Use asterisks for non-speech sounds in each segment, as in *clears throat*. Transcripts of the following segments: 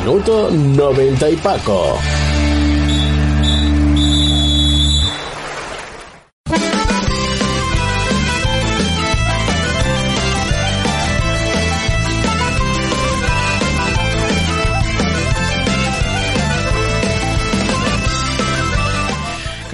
Minuto 90 y Paco.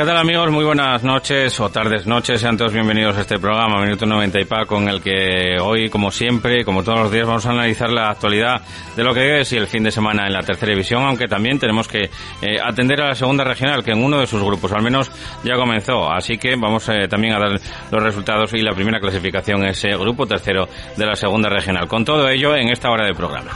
Tal amigos? Muy buenas noches o tardes noches. Sean todos bienvenidos a este programa Minuto 90 y Paco, con el que hoy, como siempre, como todos los días, vamos a analizar la actualidad de lo que es y el fin de semana en la tercera división, aunque también tenemos que eh, atender a la segunda regional, que en uno de sus grupos al menos ya comenzó. Así que vamos eh, también a dar los resultados y la primera clasificación es el grupo tercero de la segunda regional. Con todo ello en esta hora de programa.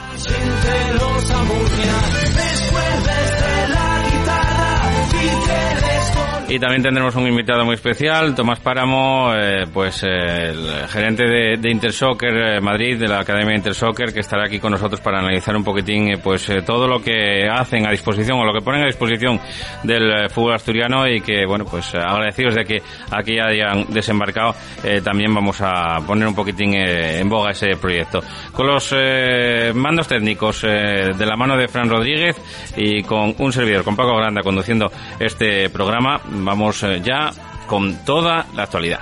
Y también tendremos un invitado muy especial, Tomás Páramo, eh, pues eh, el gerente de, de Intersoccer eh, Madrid, de la Academia Intersoccer, que estará aquí con nosotros para analizar un poquitín pues todo lo que hacen a disposición o lo que ponen a disposición del fútbol asturiano y que, bueno, pues agradecidos de que aquí hayan desembarcado, también vamos a poner un poquitín en boga ese proyecto. Con los mandos técnicos de la mano de Fran Rodríguez y con un servidor, con Paco Granda, conduciendo este programa, vamos eh, ya con toda la actualidad.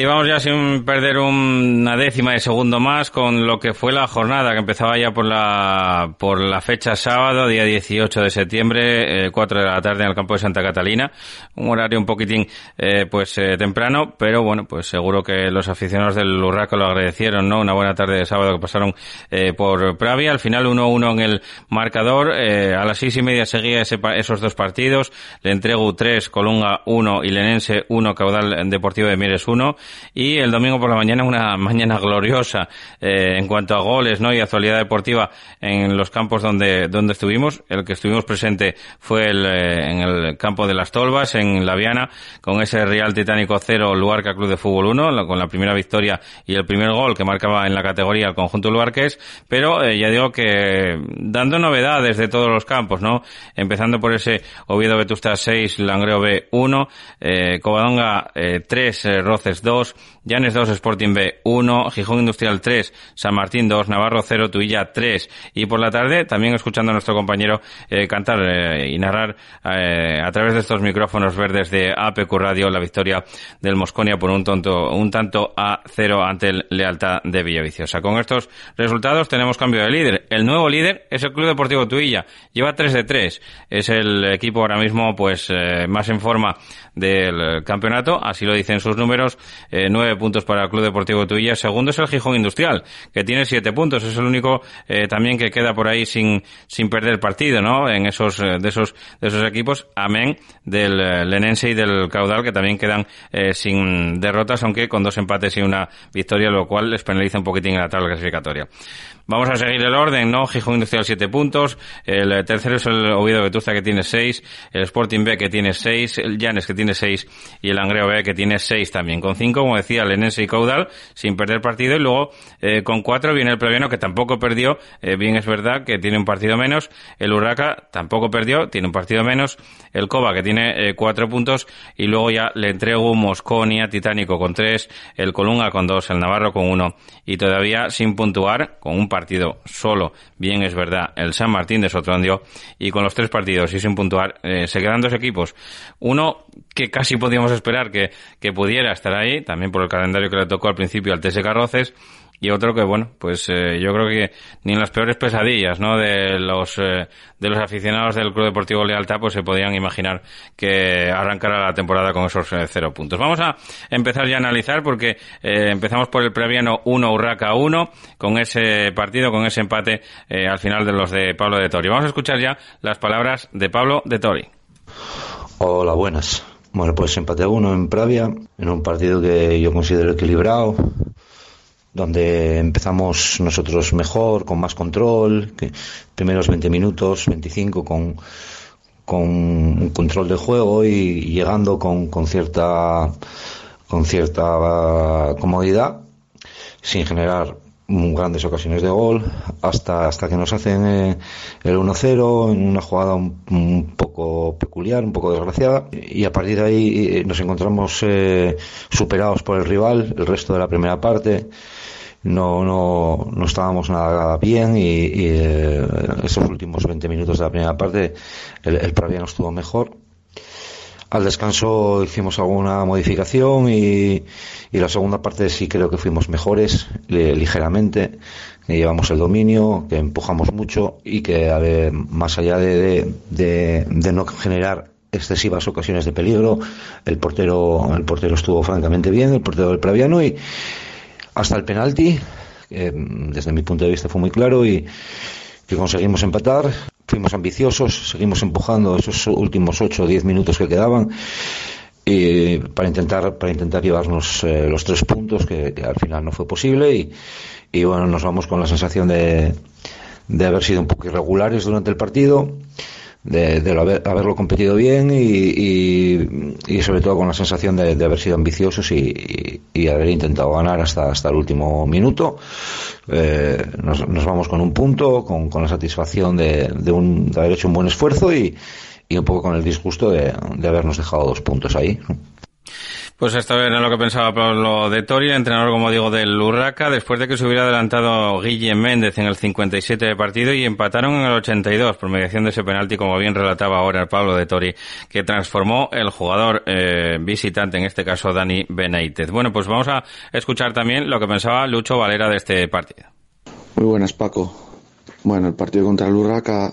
Y vamos ya sin perder una décima de segundo más con lo que fue la jornada que empezaba ya por la por la fecha sábado, día 18 de septiembre, eh, 4 de la tarde en el campo de Santa Catalina. Un horario un poquitín eh, pues eh, temprano, pero bueno, pues seguro que los aficionados del Urraco lo agradecieron, ¿no? Una buena tarde de sábado que pasaron eh, por Pravia. Al final 1-1 en el marcador. Eh, a las seis y media seguía ese, esos dos partidos. Le entrego 3, Colunga 1 y Lenense 1, Caudal Deportivo de Mieres 1 y el domingo por la mañana una mañana gloriosa eh, en cuanto a goles no y actualidad deportiva en los campos donde donde estuvimos. El que estuvimos presente fue el, eh, en el campo de las Tolvas en La Viana con ese Real Titánico 0 Luarca Club de Fútbol 1 con la primera victoria y el primer gol que marcaba en la categoría el conjunto Luarques pero eh, ya digo que dando novedades de todos los campos no empezando por ese Oviedo Vetusta 6 Langreo B 1 eh, Covadonga 3 Roces 2 Llanes 2, Sporting B 1, Gijón Industrial 3, San Martín 2, Navarro 0, Tuilla 3. Y por la tarde también escuchando a nuestro compañero eh, cantar eh, y narrar eh, a través de estos micrófonos verdes de APQ Radio la victoria del Mosconia por un, tonto, un tanto a cero ante el Lealtad de Villaviciosa. Con estos resultados tenemos cambio de líder. El nuevo líder es el Club Deportivo Tuilla. Lleva 3 de 3. Es el equipo ahora mismo pues más en forma del campeonato, así lo dicen sus números. Eh, nueve puntos para el Club Deportivo Tuilla. Segundo es el Gijón Industrial, que tiene siete puntos. Es el único eh, también que queda por ahí sin, sin perder partido, ¿no? En esos, eh, de esos, de esos equipos. Amén del Lenense y del Caudal, que también quedan sin derrotas, aunque con dos empates y una victoria, lo cual les penaliza un poquitín en la tabla clasificatoria. Vamos a seguir el orden, ¿no? Gijón Industrial siete puntos, el tercero es el Oviedo Vetusta que tiene seis, el Sporting B que tiene seis, el Llanes que tiene seis y el Angreo B que tiene seis también. Con cinco, como decía, el Enense y Caudal sin perder partido y luego eh, con cuatro viene el Plebiano que tampoco perdió, eh, bien es verdad que tiene un partido menos, el Urraca tampoco perdió, tiene un partido menos, el Coba que tiene eh, cuatro puntos. Y luego ya le entrego Mosconia, Titánico con tres, el Colunga con dos, el Navarro con uno. Y todavía sin puntuar con un partido partido solo, bien es verdad, el San Martín de Sotrondio, y con los tres partidos y sin puntuar, eh, se quedan dos equipos. Uno que casi podíamos esperar que, que pudiera estar ahí, también por el calendario que le tocó al principio al TS Carroces, y otro que bueno pues eh, yo creo que ni en las peores pesadillas no de los eh, de los aficionados del Club Deportivo Lealtad pues se podían imaginar que arrancara la temporada con esos eh, cero puntos. Vamos a empezar ya a analizar porque empezamos por el previano 1 Urraca 1 con ese partido con ese empate al final de los de Pablo de Tori. Vamos a escuchar ya las palabras de Pablo de Tori. Hola buenas bueno pues empate a 1 en Pravia en un partido que yo considero equilibrado donde empezamos nosotros mejor, con más control, primeros 20 minutos, 25 con, con un control de juego y llegando con, con cierta con cierta comodidad sin generar grandes ocasiones de gol hasta hasta que nos hacen eh, el 1-0 en una jugada un, poco peculiar, un poco desgraciada y a partir de ahí eh, nos encontramos eh, superados por el rival el resto de la primera parte no, no, no estábamos nada bien y, eh, esos últimos 20 minutos de la primera parte el, el Pravia no estuvo mejor. Al descanso hicimos alguna modificación y, y la segunda parte sí creo que fuimos mejores, ligeramente, que llevamos el dominio, que empujamos mucho y que a ver, más allá de, de, de, no generar excesivas ocasiones de peligro, el portero, el portero estuvo francamente bien, el portero del Praviano y, hasta el penalti, que desde mi punto de vista fue muy claro y que conseguimos empatar. Fuimos ambiciosos, seguimos empujando esos últimos 8 o 10 minutos que quedaban para intentar para intentar llevarnos eh, los tres puntos que, al final no fue posible y, y, bueno nos vamos con la sensación de, de haber sido un poco irregulares durante el partido de, de haberlo competido bien y, y, sobre todo con la sensación de, haber sido ambiciosos y, y, haber intentado ganar hasta, hasta el último minuto. Eh, nos, vamos con un punto, con, con la satisfacción de, de, un, de haber hecho un buen esfuerzo y, y un poco con el disgusto de, de habernos dejado dos puntos ahí. Pues esto era lo que pensaba Pablo de Tori, entrenador, como digo, del Urraca, después de que se hubiera adelantado Guillem Méndez en el 57 de partido y empataron en el 82 por mediación de ese penalti, como bien relataba ahora el Pablo de Tori, que transformó el jugador eh, visitante, en este caso Dani Benítez. Bueno, pues vamos a escuchar también lo que pensaba Lucho Valera de este partido. Muy buenas, Paco. Bueno, el partido contra el Urraca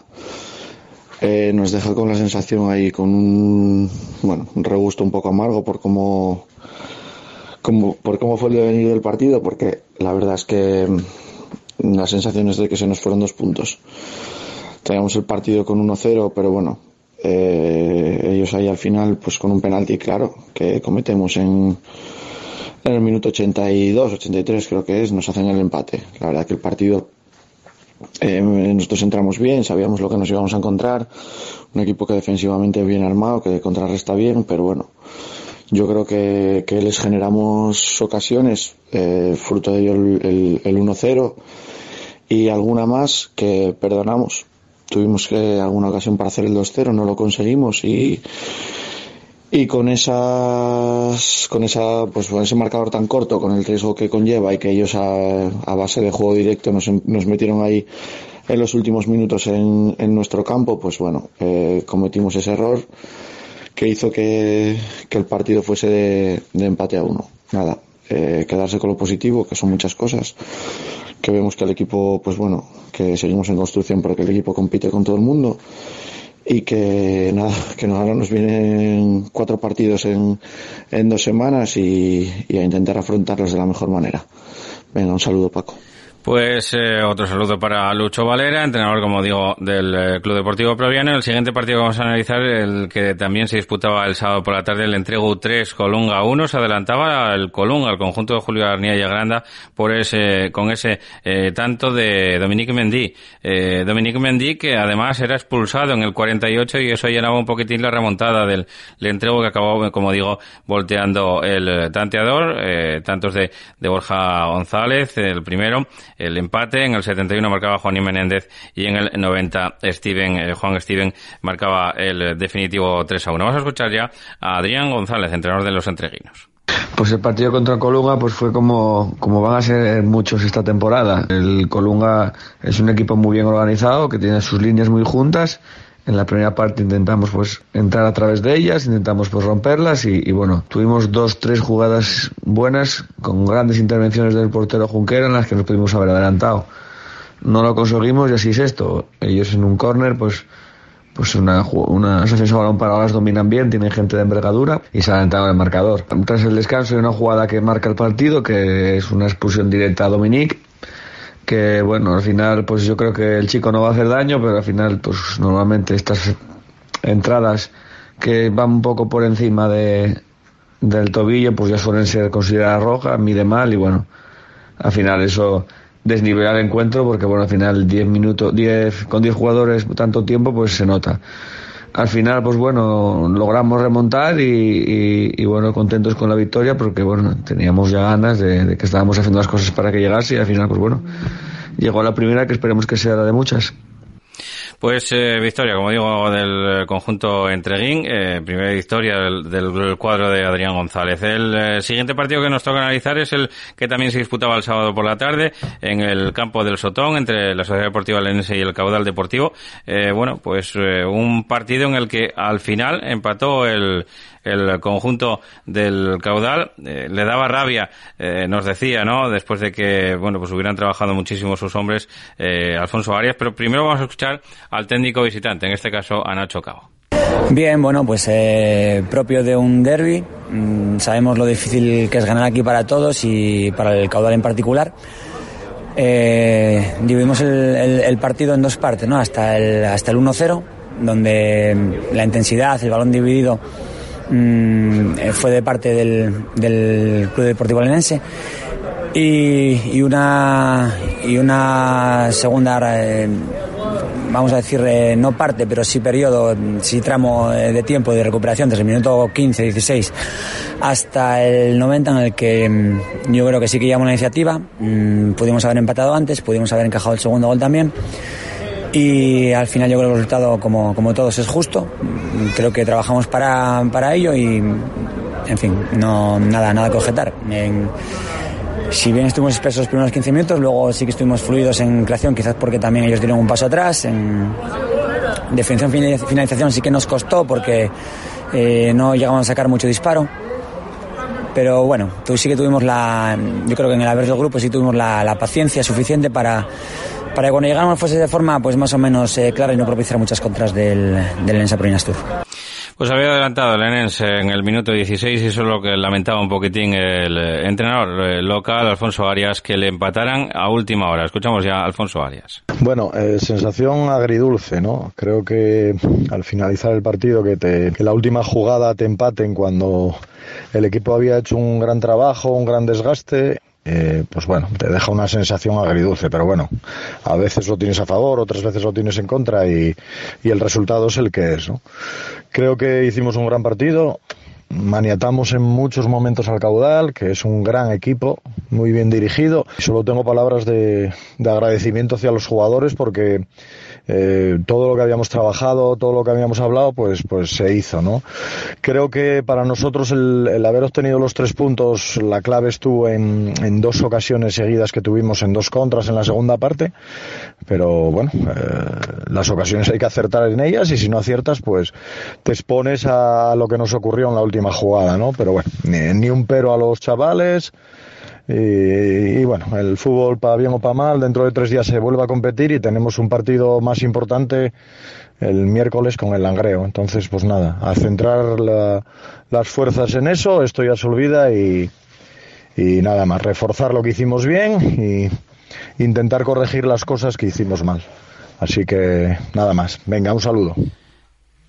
eh, nos deja con la sensación ahí, con un, bueno, un regusto un poco amargo por cómo, cómo, por cómo fue el devenir del partido, porque la verdad es que mm, la sensación es de que se nos fueron dos puntos. Traíamos el partido con 1-0, pero bueno, eh, ellos ahí al final, pues con un penalti claro, que cometemos en, en el minuto 82, 83 creo que es, nos hacen el empate. La verdad que el partido eh, nosotros entramos bien, sabíamos lo que nos íbamos a encontrar, un equipo que defensivamente bien armado, que contrarresta bien, pero bueno, yo creo que, que les generamos ocasiones, eh, fruto de ello el, el, 1-0 y alguna más que perdonamos. Tuvimos que alguna ocasión para hacer el 2-0, no lo conseguimos y y con esas con esa pues con ese marcador tan corto con el riesgo que conlleva y que ellos a, a base de juego directo nos, nos, metieron ahí en los últimos minutos en, en nuestro campo pues bueno eh, cometimos ese error que hizo que, que el partido fuese de, de, empate a uno. Nada eh, quedarse con lo positivo que son muchas cosas que vemos que el equipo pues bueno que seguimos en construcción porque el equipo compite con todo el mundo y que nada, que ahora nos vienen cuatro partidos en, en dos semanas y, y a intentar afrontarlos de la mejor manera. Venga, un saludo Paco. Pues eh, otro saludo para Lucho Valera, entrenador, como digo, del eh, Club Deportivo Proviano. El siguiente partido que vamos a analizar, el que también se disputaba el sábado por la tarde, el entrego 3, Colunga 1, se adelantaba el Colunga, el conjunto de Julio Arnía y Agranda, por ese, con ese eh, tanto de Dominique Mendy. Dominique Mendy, que además era expulsado en el 48 y eso llenaba un poquitín la remontada del, entrego que acabó, como digo, volteando el tanteador, tantos de, de Borja González, el primero, el empate. En el 71 marcaba Juan y Menéndez y en el 90 Steven, eh, Juan Steven marcaba el definitivo 3 a 1. Vamos a escuchar ya a Adrián González, entrenador de los entreguinos. Pues el partido contra Colunga pues fue como, como van a ser muchos esta temporada. El Colunga es un equipo muy bien organizado, que tiene sus líneas muy juntas en la primera parte intentamos pues entrar a través de ellas, intentamos pues romperlas y, bueno, tuvimos dos, tres jugadas buenas con grandes intervenciones del portero Junquera en las que nos pudimos haber adelantado. No lo conseguimos y así es esto. Ellos en un córner pues pues una, una asociación balón paradas dominan bien, tienen gente de envergadura y se adelantaron el marcador. Tras el descanso hay una jugada que marca el partido, que es una expulsión directa a Dominique, que bueno, al final pues yo creo que el chico no va a hacer daño, pero al final pues normalmente estas entradas que van un poco por encima de, del tobillo pues ya suelen ser consideradas rojas, mide mal y bueno, al final eso desnivela el encuentro porque bueno, al final 10 minutos, 10 con 10 jugadores tanto tiempo pues se nota al final, pues bueno, logramos remontar y, bueno, contentos con la victoria porque bueno, teníamos ya ganas de, que estábamos haciendo las cosas para que llegase y al final, pues bueno, llegó la primera que esperemos que sea la de muchas. Pues eh, victoria, como digo, del conjunto Entreguín, eh, primera victoria del, cuadro de Adrián González. El eh, siguiente partido que nos toca analizar es el que también se disputaba el sábado por la tarde en el campo del Sotón entre la Sociedad Deportiva Lenense y el Caudal Deportivo. bueno, pues un partido en el que al final empató el el conjunto del caudal. Eh, le daba rabia, eh, nos decía, ¿no? Después de que, bueno, pues hubieran trabajado muchísimo sus hombres, eh, Alfonso Arias. Pero primero vamos a escuchar al técnico visitante, en este caso a Nacho Cao. Bien, bueno, pues propio de un derby. Mm, sabemos lo difícil que es ganar aquí para todos y para el caudal en particular. dividimos el, el, partido en dos partes, ¿no? Hasta el, hasta el 1-0, donde la intensidad, el balón dividido Mm, eh, fue de parte del, del Club Deportivo Lenense y, y, una y una segunda eh, vamos a decir eh, no parte pero sí periodo sí tramo de tiempo de recuperación desde el minuto 15 16 hasta el 90 en el que mm, yo creo que sí que llevamos la iniciativa. Mm, pudimos haber empatado antes pudimos haber encajado el segundo gol también y al final yo creo que el resultado, como, como todos, es justo. Creo que trabajamos para, para ello y, en fin, no, nada, nada que objetar. si bien estuvimos expresos los primeros 15 minutos, luego sí que estuvimos fluidos en creación, quizás porque también ellos dieron un paso atrás. En definición, finalización sí que nos costó porque eh, no llegamos a sacar mucho disparo. Pero bueno, sí que tuvimos la, yo creo que en el haber del grupo sí tuvimos la, la paciencia suficiente para para que cuando llegáramos fuese de forma pues más o menos eh, clara y no propiciar muchas contras del, del Ensa Tour. Pues había adelantado el Enens en el minuto 16 y eso es lo que lamentaba un poquitín el eh, entrenador eh, local, Alfonso Arias, que le empataran a última hora. Escuchamos ya a Alfonso Arias. Bueno, sensación agridulce, ¿no? Creo que al finalizar el partido que, te, que la última jugada te empaten cuando el equipo había hecho un gran trabajo, un gran desgaste eh, pues bueno, te deja una sensación agridulce, pero bueno, a veces lo tienes a favor, otras veces lo tienes en contra y, y el resultado es el que es. Creo que hicimos un gran partido, maniatamos en muchos momentos al caudal, que es un gran equipo, muy bien dirigido. Solo tengo palabras de, de agradecimiento hacia los jugadores porque eh, todo lo que habíamos trabajado, todo lo que habíamos hablado, pues, pues se hizo, ¿no? Creo que para nosotros el, haber obtenido los tres puntos, la clave estuvo en, en, dos ocasiones seguidas que tuvimos en dos contras en la segunda parte, pero bueno, eh, las ocasiones hay que acertar en ellas y si no aciertas, pues te expones a lo que nos ocurrió en la última jugada, ¿no? Pero bueno, ni, ni un pero a los chavales, y, bueno, el fútbol para bien o para mal, dentro de tres días se vuelve a competir y tenemos un partido más importante el miércoles con el Langreo. Entonces, pues nada, a centrar las fuerzas en eso, esto ya se olvida y, y nada más, reforzar lo que hicimos bien y intentar corregir las cosas que hicimos mal. Así que nada más. Venga, un saludo.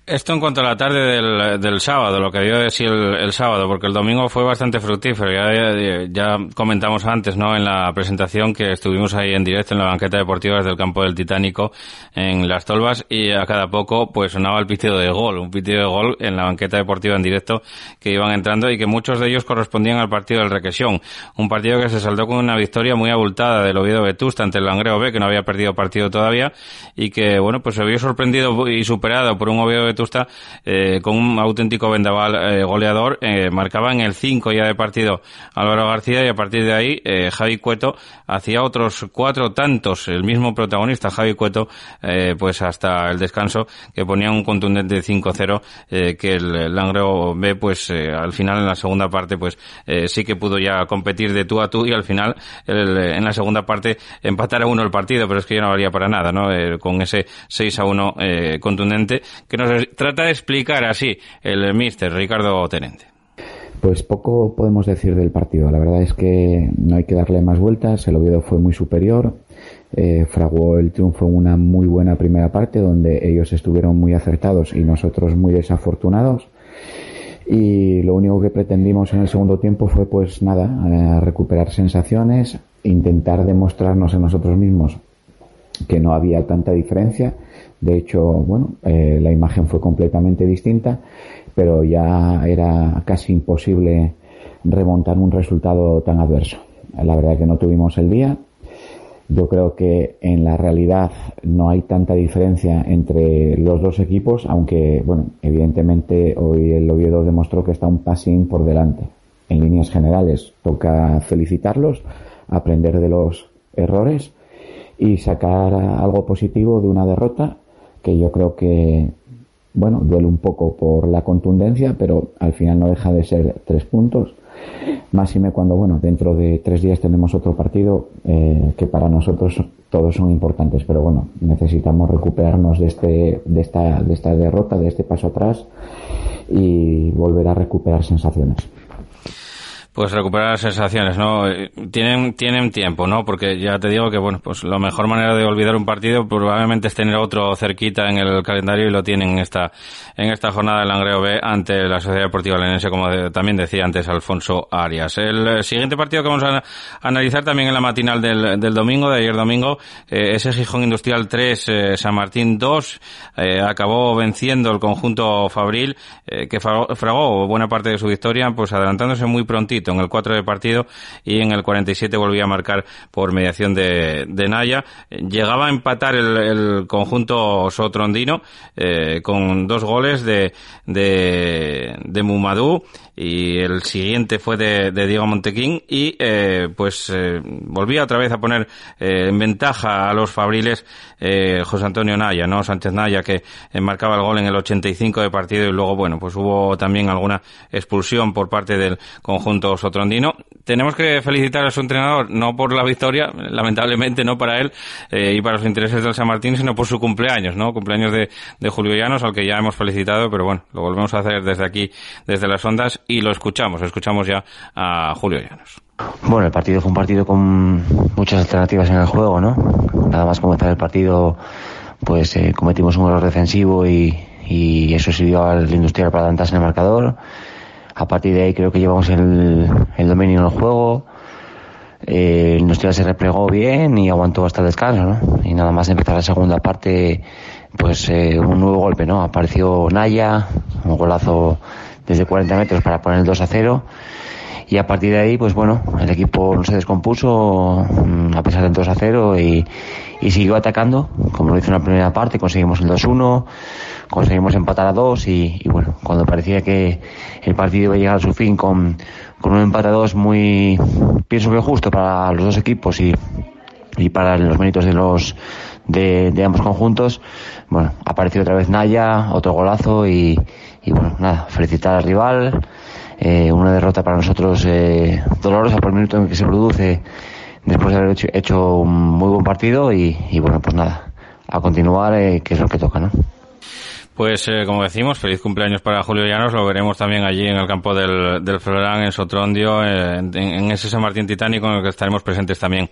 Esto en cuanto a la tarde del, del sábado, lo que dio de sí el, el, sábado, porque el domingo fue bastante fructífero. Ya, ya, comentamos antes, ¿no? En la presentación que estuvimos ahí en directo en la banqueta deportiva desde el campo del Titánico en Las Tolvas y a cada poco pues sonaba el pitido de gol, un pitido de gol en la banqueta deportiva en directo que iban entrando y que muchos de ellos correspondían al partido del Requesión. Un partido que se saldó con una victoria muy abultada del Oviedo Vetusta ante el Langreo B, que no había perdido partido todavía y que, bueno, pues se vio sorprendido y superado por un Oviedo Vetusta eh, con un auténtico vendaval eh, goleador. Eh, marcaba en el 5 ya de partido Álvaro García y a partir de ahí eh, Javi Cueto hacía otros cuatro tantos, el mismo protagonista Javi Cueto, eh, pues hasta el descanso que ponía un contundente 5-0 eh, que el Langreo B pues al final en la segunda parte pues sí que pudo ya competir de tú a tú y al final el, en la segunda parte empatar a uno el partido, pero es que ya no valía para nada, ¿no? con ese 6 a 1 contundente que nos trata de explicar así el mister Ricardo Tenente. Pues poco podemos decir del partido. La verdad es que no hay que darle más vueltas. El Oviedo fue muy superior. Eh, fraguó el triunfo en una muy buena primera parte donde ellos estuvieron muy acertados y nosotros muy desafortunados. Y lo único que pretendimos en el segundo tiempo fue pues nada, eh, recuperar sensaciones, intentar demostrarnos a nosotros mismos que no había tanta diferencia. De hecho, bueno, eh, la imagen fue completamente distinta pero ya era casi imposible remontar un resultado tan adverso. La verdad es que no tuvimos el día. Yo creo que en la realidad no hay tanta diferencia entre los dos equipos, aunque, bueno, evidentemente hoy el Oviedo demostró que está un passing por delante. En líneas generales, toca felicitarlos, aprender de los errores y sacar algo positivo de una derrota que yo creo que bueno, duele un poco por la contundencia, pero al final no deja de ser tres puntos. Máxime cuando, bueno, dentro de tres días tenemos otro partido eh, que para nosotros todos son importantes, pero bueno, necesitamos recuperarnos de, este, de, esta, de esta derrota, de este paso atrás y volver a recuperar sensaciones pues recuperar las sensaciones, ¿no? Eh, tienen, tienen tiempo, ¿no? Porque ya te digo que, bueno, pues la mejor manera de olvidar un partido probablemente es tener otro cerquita en el calendario y lo tienen en esta, en esta jornada del Langreo B ante la Sociedad Deportiva Lenense, como también decía antes Alfonso Arias. El eh, siguiente partido que vamos a analizar también en la matinal del, del domingo, de ayer domingo, eh, ese Gijón Industrial 3, eh, San Martín 2, eh, acabó venciendo el conjunto Fabril, que fragó buena parte de su victoria, pues adelantándose muy prontito en el 4 de partido y en el 47 volvía a marcar por mediación de, de Naya. Llegaba a empatar el, conjunto sotrondino eh, con dos goles de, de, de Mumadú y el siguiente fue de, de Diego Montequín y eh, pues eh, volvía otra vez a poner eh, en ventaja a los fabriles eh, José Antonio Naya, ¿no? Sánchez Naya que marcaba el gol en el 85 de partido y luego bueno pues hubo también alguna expulsión por parte del conjunto sotrondino. Tenemos que felicitar a su entrenador no por la victoria, lamentablemente no para él eh, y para los intereses del San Martín, sino por su cumpleaños, ¿no? Cumpleaños de, de Julio Llanos, al que ya hemos felicitado, pero bueno, lo volvemos a hacer desde aquí, desde las ondas y lo escuchamos, escuchamos ya a Julio Llanos. Bueno, el partido fue un partido con muchas alternativas en el juego, ¿no? Nada más comenzar el partido, pues eh, cometimos un error defensivo y, y eso sirvió al Industrial para adelantarse en el marcador. A partir de ahí creo que llevamos el, el dominio en el juego. Eh, el Industrial se replegó bien y aguantó hasta el descanso, ¿no? Y nada más empezar la segunda parte, pues eh, un nuevo golpe, ¿no? Apareció Naya, un golazo desde 40 metros para poner el 2 a 0 y a partir de ahí pues bueno el equipo no se descompuso mm, a pesar del 2 a 0 y, y siguió atacando. Como lo hizo en la primera parte conseguimos el 2-1 conseguimos empatar a 2 y, y, bueno cuando parecía que el partido iba a llegar a su fin con, con un empate a 2 muy pienso que justo para los dos equipos y, y para los méritos de los de, de ambos conjuntos bueno apareció otra vez Naya otro golazo y, y bueno nada felicitar al rival eh, una derrota para nosotros eh, dolorosa por el minuto en que se produce después de haber hecho, un muy buen partido y, y bueno, pues nada, a continuar, eh, que es lo que toca, ¿no? Pues eh, como decimos, feliz cumpleaños para Julio Llanos. Lo veremos también allí en el campo del, del Florán, en Sotrondio, eh, en, ese San Martín Titánico en el que estaremos presentes también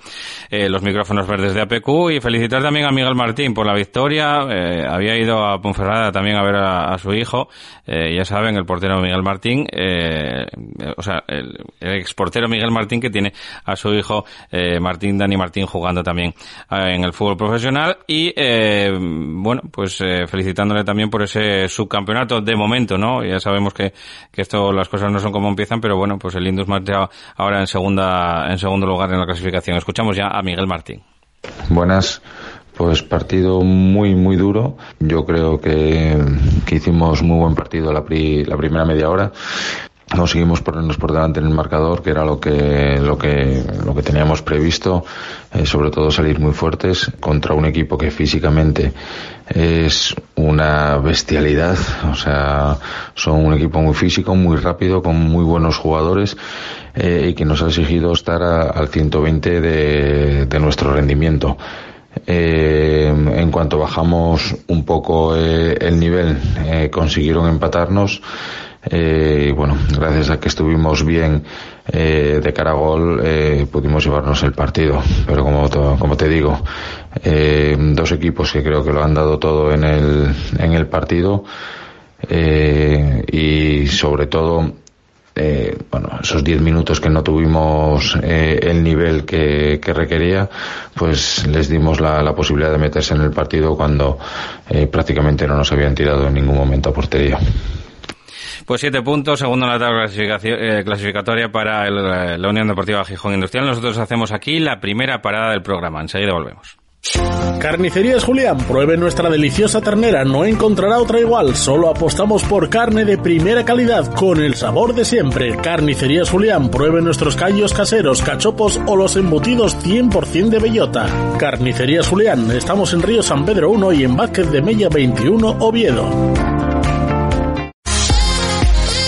eh, los micrófonos verdes de APQ. Y felicitar también a Miguel Martín por la victoria. Eh, había ido a Ponferrada también a ver a, su hijo. ya saben, el portero Miguel Martín, o sea, el, el ex portero Miguel Martín que tiene a su hijo Martín Dani Martín jugando también en el fútbol profesional. Y bueno, pues felicitándole también por ese subcampeonato de momento, ¿no? Ya sabemos que, que esto, las cosas no son como empiezan, pero bueno, pues el Indus marcha ahora en segunda, en segundo lugar en la clasificación. Escuchamos ya a Miguel Martín. Buenas. Pues partido muy, muy duro. Yo creo que, que hicimos muy buen partido la, pri, la primera media hora conseguimos ponernos por delante en el marcador, que era lo que, lo que, lo que teníamos previsto, eh, sobre todo salir muy fuertes contra un equipo que físicamente es una bestialidad, o sea, son un equipo muy físico, muy rápido, con muy buenos jugadores, eh, y que nos ha exigido estar a, al 120 de, de nuestro rendimiento. Eh, en cuanto bajamos un poco el nivel, consiguieron empatarnos. Eh, bueno, gracias a que estuvimos bien eh, de cara a gol, eh, pudimos llevarnos el partido. Pero como, te digo, eh, dos equipos que creo que lo han dado todo en el, en el partido eh, y sobre todo eh, bueno, esos 10 minutos que no tuvimos eh, el nivel que, que, requería, pues les dimos la, la, posibilidad de meterse en el partido cuando eh, prácticamente no nos habían tirado en ningún momento a portería. Pues siete puntos, segundo en la tabla eh, clasificatoria para el, la Unión Deportiva Gijón Industrial. Nosotros hacemos aquí la primera parada del programa. Enseguida volvemos. Carnicerías Julián, pruebe nuestra deliciosa ternera, no encontrará otra igual, solo apostamos por carne de primera calidad, con el sabor de siempre. Carnicerías Julián, pruebe nuestros callos caseros, cachopos o los embutidos 100% de bellota. Carnicerías Julián, estamos en Río San Pedro 1 y en Vázquez de Mella 21, Oviedo.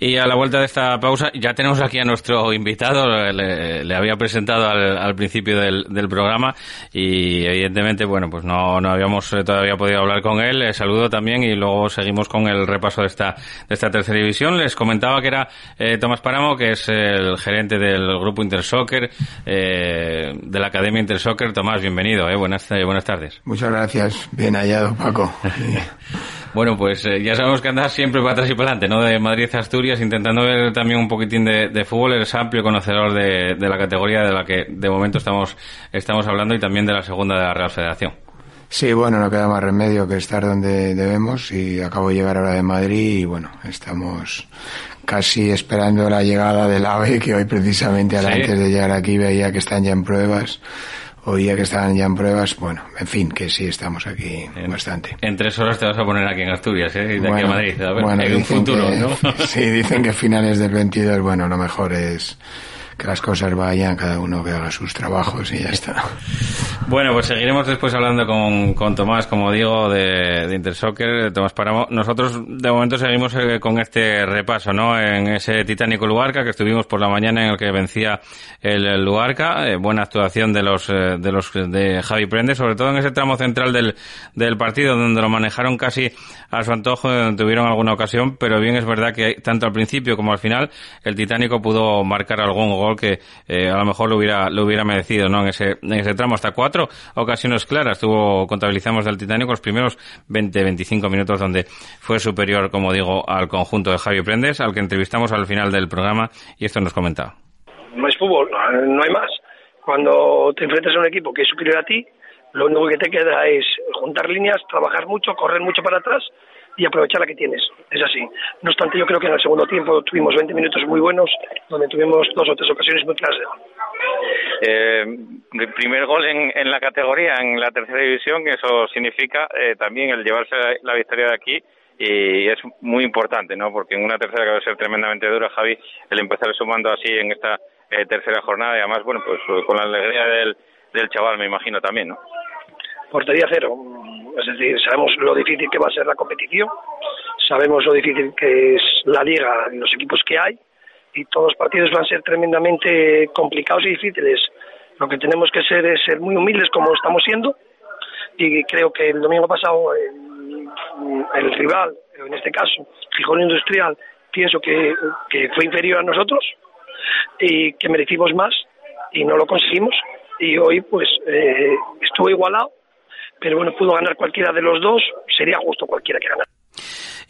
Y a la vuelta de esta pausa, ya tenemos aquí a nuestro invitado, le, le había presentado al, al principio del, del, programa y evidentemente, bueno, pues no, no habíamos todavía podido hablar con él. Le saludo también y luego seguimos con el repaso de esta, de esta tercera división. Les comentaba que era eh, Tomás Páramo, que es el gerente del grupo Intersoccer, eh, de la Academia Intersoccer. Tomás, bienvenido, eh, buenas, eh, buenas tardes. Muchas gracias, bien hallado, Paco. *laughs* Bueno, pues eh, ya sabemos que andas siempre para atrás y para adelante, ¿no? De Madrid a Asturias, intentando ver también un poquitín de, de fútbol. Eres amplio conocedor de, de, la categoría de la que de momento estamos, estamos hablando y también de la segunda de la Real Federación. Sí, bueno, no queda más remedio que estar donde debemos y acabo de llegar ahora de Madrid y bueno, estamos casi esperando la llegada del AVE que hoy precisamente antes de llegar aquí veía que están ya en pruebas oía que estaban ya en pruebas, bueno, en fin, que sí estamos aquí bastante. En tres horas te vas a poner aquí en Asturias, ¿eh? Y de aquí a Madrid. A ver, bueno, hay un futuro, ¿no? *laughs* sí, dicen que finales del 22, bueno, lo mejor es que las cosas vayan, cada uno que haga sus trabajos y ya está. *laughs* Bueno, pues seguiremos después hablando con, con Tomás, como digo, de, de Intersoccer, Tomás Paramo. Nosotros de momento seguimos eh, con este repaso, ¿no? En ese titánico Luarca que estuvimos por la mañana en el que vencía el, Luarca. Eh, buena actuación de los, eh, de los de Javi Prende, sobre todo en ese tramo central del, del partido donde lo manejaron casi a su antojo, donde tuvieron alguna ocasión, pero bien es verdad que tanto al principio como al final el Titánico pudo marcar algún gol que eh, a lo mejor lo hubiera, lo hubiera merecido, ¿no? En ese, en ese tramo, hasta cuatro ocasiones claras tuvo, contabilizamos del Titánico los primeros 20-25 minutos donde fue superior, como digo, al conjunto de Javier Prendes, al que entrevistamos al final del programa y esto nos comentaba. No es fútbol, no hay más. Cuando te enfrentas a un equipo que es superior a ti, lo único que te queda es juntar líneas, trabajar mucho, correr mucho para atrás y aprovechar la que tienes. Es así. No obstante, yo creo que en el segundo tiempo tuvimos 20 minutos muy buenos, donde tuvimos dos o tres ocasiones muy claras eh, primer gol en, en, la categoría, en la tercera división, eso significa eh, también el llevarse la victoria de aquí y es muy importante, ¿no? Porque en una tercera que va a ser tremendamente dura, Javi, el empezar sumando así en esta eh, tercera jornada y además, bueno, pues con la alegría del, del chaval, me imagino también, ¿no? Portería cero, es decir, sabemos lo difícil que va a ser la competición, sabemos lo difícil que es la liga y los equipos que hay, y todos los partidos van a ser tremendamente complicados y difíciles. Lo que tenemos que ser es ser muy humildes como estamos siendo, y creo que el domingo pasado el, el rival, en este caso Gijón Industrial, pienso que, que fue inferior a nosotros y que merecimos más y no lo conseguimos y hoy pues eh, estuvo igualado pero bueno, pudo ganar cualquiera de los dos, sería justo cualquiera que ganara.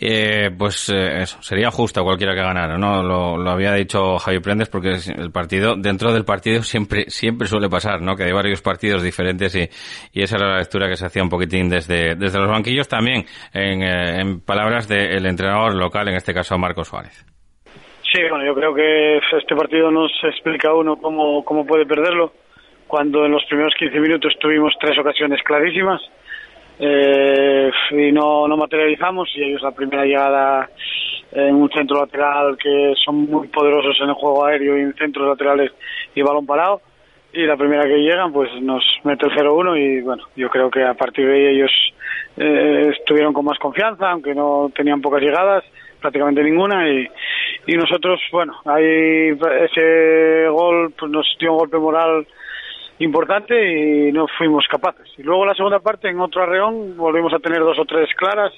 Eh, pues eh, eso, sería justo cualquiera que ganara, ¿no? Lo, había dicho Javi Prendes porque el partido, dentro del partido siempre, siempre suele pasar, ¿no? Que hay varios partidos diferentes y, y esa era la lectura que se hacía un poquitín desde, desde los banquillos también, en, eh, en palabras del entrenador local, en este caso Marcos Suárez. Sí, bueno, yo creo que este partido nos explica uno cómo, cómo puede perderlo cuando en los primeros 15 minutos tuvimos tres ocasiones clarísimas eh, y no, no materializamos y ellos la primera llegada en un centro lateral que son muy poderosos en el juego aéreo y en centros laterales y balón parado y la primera que llegan pues nos mete el 0-1 y bueno yo creo que a partir de ahí ellos eh, estuvieron con más confianza aunque no tenían pocas llegadas prácticamente ninguna y, y nosotros bueno ahí ese gol pues nos dio un golpe moral importante y no fuimos capaces. Y luego la segunda parte, en otro arreón, volvimos a tener dos o tres claras,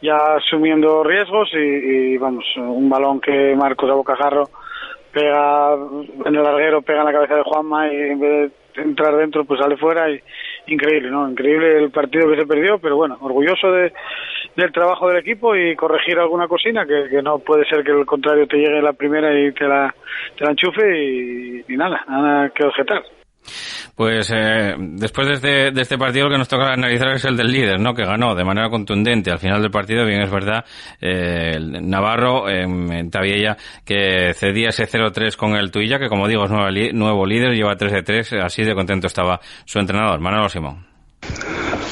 ya asumiendo riesgos y, vamos, un balón que Marcos a bocajarro pega en el larguero, pega en la cabeza de Juanma y en vez de entrar dentro pues sale fuera y increíble, ¿no? Increíble el partido que se perdió, pero bueno, orgulloso de, del trabajo del equipo y corregir alguna cocina, que, no puede ser que el contrario te llegue la primera y te la, te la enchufe y, y nada, nada que objetar. Pues eh, después de este, de este partido lo que nos toca analizar es el del líder, ¿no? Que ganó de manera contundente al final del partido, bien es verdad, eh, Navarro en, en Tabiella que cedía ese 0-3 con el Tuilla, que como digo es nuevo, nuevo líder, lleva 3 de 3, así de contento estaba su entrenador, Manolo Simón.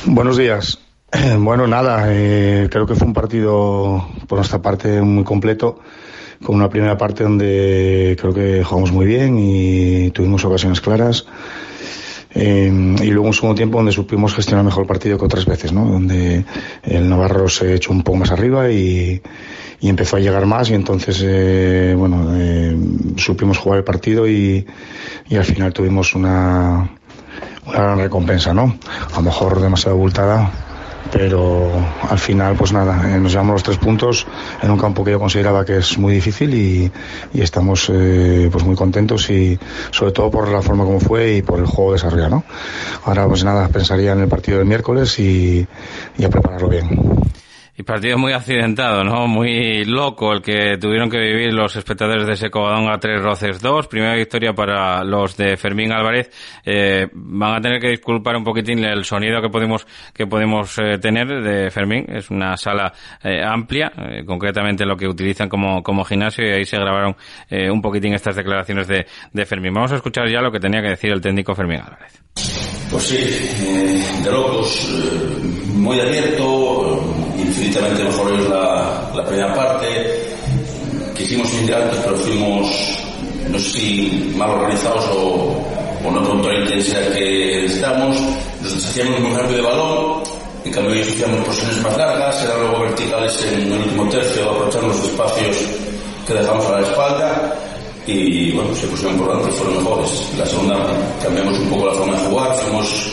Buenos días. *clears throat* Bueno, nada, eh, creo que fue un partido por nuestra parte muy completo con una primera parte donde creo que jugamos muy bien y tuvimos ocasiones claras. Eh, y luego un segundo tiempo donde supimos gestionar mejor el partido que otras veces, ¿no? Donde el Navarro se echó un poco más arriba y, y empezó a llegar más y entonces, eh, bueno, eh, supimos jugar el partido y, y al final tuvimos una, una gran recompensa, ¿no? A lo mejor demasiado abultada, pero al final pues nada, eh, nos llevamos los tres puntos en un campo que yo consideraba que es muy difícil y, y estamos eh, pues muy contentos y sobre todo por la forma como fue y por el juego desarrollado. ¿no? Ahora pues nada, pensaría en el partido del miércoles y, y a prepararlo bien. Y partido muy accidentado, ¿no? Muy loco el que tuvieron que vivir los espectadores de ese a tres roces dos. Primera victoria para los de Fermín Álvarez. Eh, van a tener que disculpar un poquitín el sonido que podemos, que podemos eh, tener de Fermín. Es una sala eh, amplia, concretamente lo que utilizan como, como gimnasio y ahí se grabaron un poquitín estas declaraciones de, de Fermín. Vamos a escuchar ya lo que tenía que decir el técnico Fermín Álvarez. Pues sí, de locos, muy abierto, infinitamente mejores la, la primera parte. Quisimos ir antes, pero fuimos, no sé si mal organizados o, o no con toda la intensidad que estamos. Nos deshacíamos muy rápido de balón, en cambio ellos hacíamos posiciones más largas, eran luego verticales en el último tercio, aprovechando los espacios que dejamos a la espalda y bueno, se pusieron por delante y fueron mejores. La segunda cambiamos un poco la forma de jugar, fuimos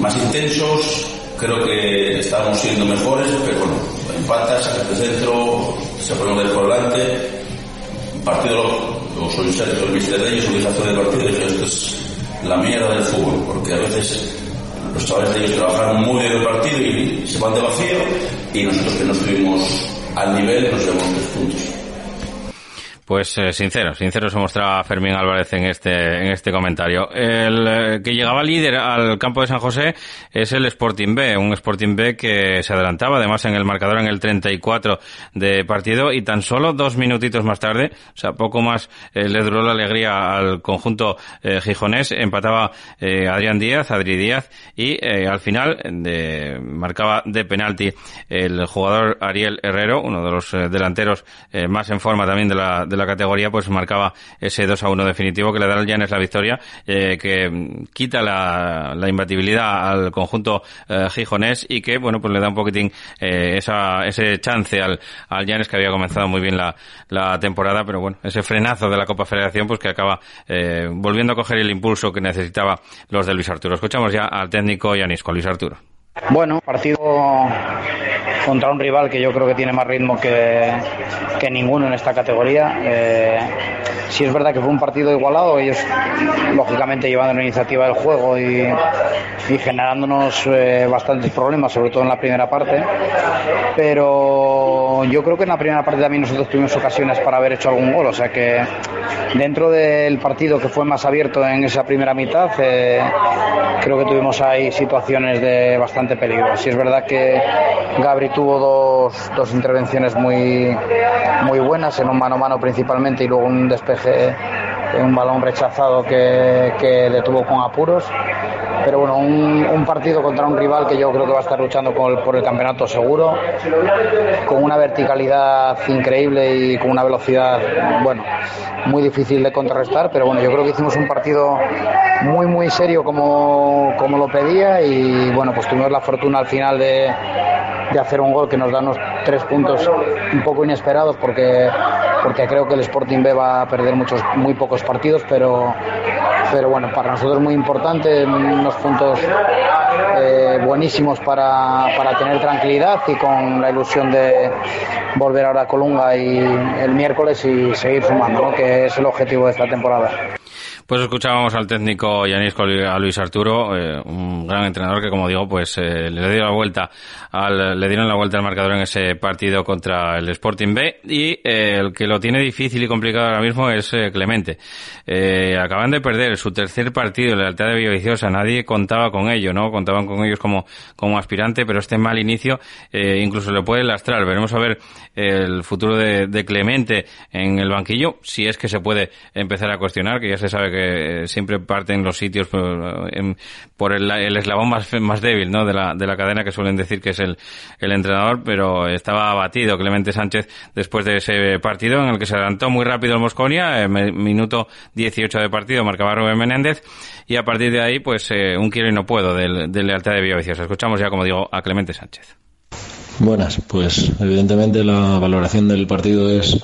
más intensos, creo que estábamos siendo mejores, pero bueno, empatas, sacas de centro, se ponen de por delante, partido loco. Yo soy mister de ellos, el jefe del partido, y esto es la mierda del fútbol, porque a veces los chavales de ellos trabajaron muy bien el partido y se van de vacío, y nosotros que no estuvimos al nivel nos llevamos tres puntos. Pues eh, sincero, sincero se mostraba Fermín Álvarez en este, en este comentario. El eh, que llegaba líder al campo de San José es el Sporting B, un Sporting B que se adelantaba además en el marcador en el 34 de partido y tan solo dos minutitos más tarde, o sea, poco más eh, le duró la alegría al conjunto gijonés, empataba Adrián Díaz, Adri Díaz y al final de, marcaba de penalti el jugador Ariel Herrero, uno de los delanteros más en forma también de la, de la categoría, pues marcaba ese 2 a 1 definitivo que le da al Llanes la victoria, eh, que quita la, la imbatibilidad al conjunto eh, gijonés y que, bueno, pues le da un poquitín eh, esa, ese chance al, al Llanes que había comenzado muy bien la, la temporada, pero bueno, ese frenazo de la Copa Federación, pues que acaba volviendo a coger el impulso que necesitaba los de Luis Arturo. Escuchamos ya al técnico Yanisco, Luis Arturo. Bueno, partido contra un rival que yo creo que tiene más ritmo que, que ninguno en esta categoría. Eh, sí es verdad que fue un partido igualado, ellos lógicamente llevando la iniciativa del juego y, y generándonos eh, bastantes problemas, sobre todo en la primera parte. Pero yo creo que en la primera parte también nosotros tuvimos ocasiones para haber hecho algún gol, o sea que dentro del partido que fue más abierto en esa primera mitad, eh, creo que tuvimos ahí situaciones de bastante peligro. Sí es verdad que Gabri tuvo dos, dos intervenciones muy, muy buenas, en un mano a mano principalmente y luego un despeje, un balón rechazado que, que le tuvo con apuros. Pero bueno, un, partido contra un rival que yo creo que va a estar luchando por el campeonato seguro, con una verticalidad increíble y con una velocidad, bueno, muy difícil de contrarrestar. Pero bueno, yo creo que hicimos un partido muy, muy serio como, como lo pedía y bueno, pues tuvimos la fortuna al final de, de hacer un gol que nos da unos tres puntos un poco inesperados porque, porque creo que el Sporting B va a perder muchos, muy pocos partidos, pero, pero bueno, para nosotros muy importante, unos puntos eh, buenísimos para, para tener tranquilidad y con la ilusión de volver ahora a Colunga y el miércoles y seguir sumando, ¿no? que es el objetivo de esta temporada. Pues escuchábamos al técnico Yanisco, a Luis Arturo, eh, un gran entrenador que, como digo, pues eh, le dio la vuelta al, le dieron la vuelta al marcador en ese partido contra el Sporting B y eh, el que lo tiene difícil y complicado ahora mismo es eh, Clemente. acaban de perder su tercer partido en la Altea de Villaviciosa, nadie contaba con ello, ¿no? Contaban con ellos como, como aspirante, pero este mal inicio incluso le puede lastrar. Veremos a ver el futuro de, de Clemente en el banquillo, si es que se puede empezar a cuestionar, que ya se sabe que que siempre parten los sitios por, en, por el, el, eslabón más, más débil ¿no? de, la, de la cadena que suelen decir que es el, el entrenador, pero estaba abatido Clemente Sánchez después de ese partido en el que se adelantó muy rápido el Mosconia, eh, minuto 18 de partido marcaba Rubén Menéndez y a partir de ahí pues eh, un quiero y no puedo del, del Lealtad de Villaviciosa. Escuchamos ya como digo a Clemente Sánchez. Buenas, pues evidentemente la valoración del partido es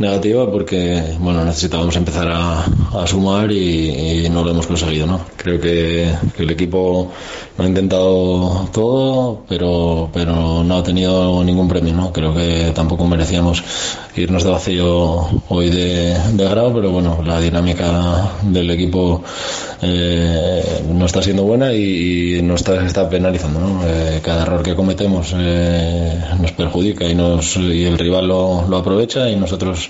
negativa porque bueno necesitábamos empezar a, sumar y, no lo hemos conseguido no creo que, el equipo lo ha intentado todo pero pero no ha tenido ningún premio no creo que tampoco merecíamos irnos de vacío hoy de, grado pero bueno la dinámica del equipo eh, no está siendo buena y, nos está, está penalizando ¿no? Eh, cada error que cometemos eh, nos perjudica y nos y el rival lo, lo aprovecha y nosotros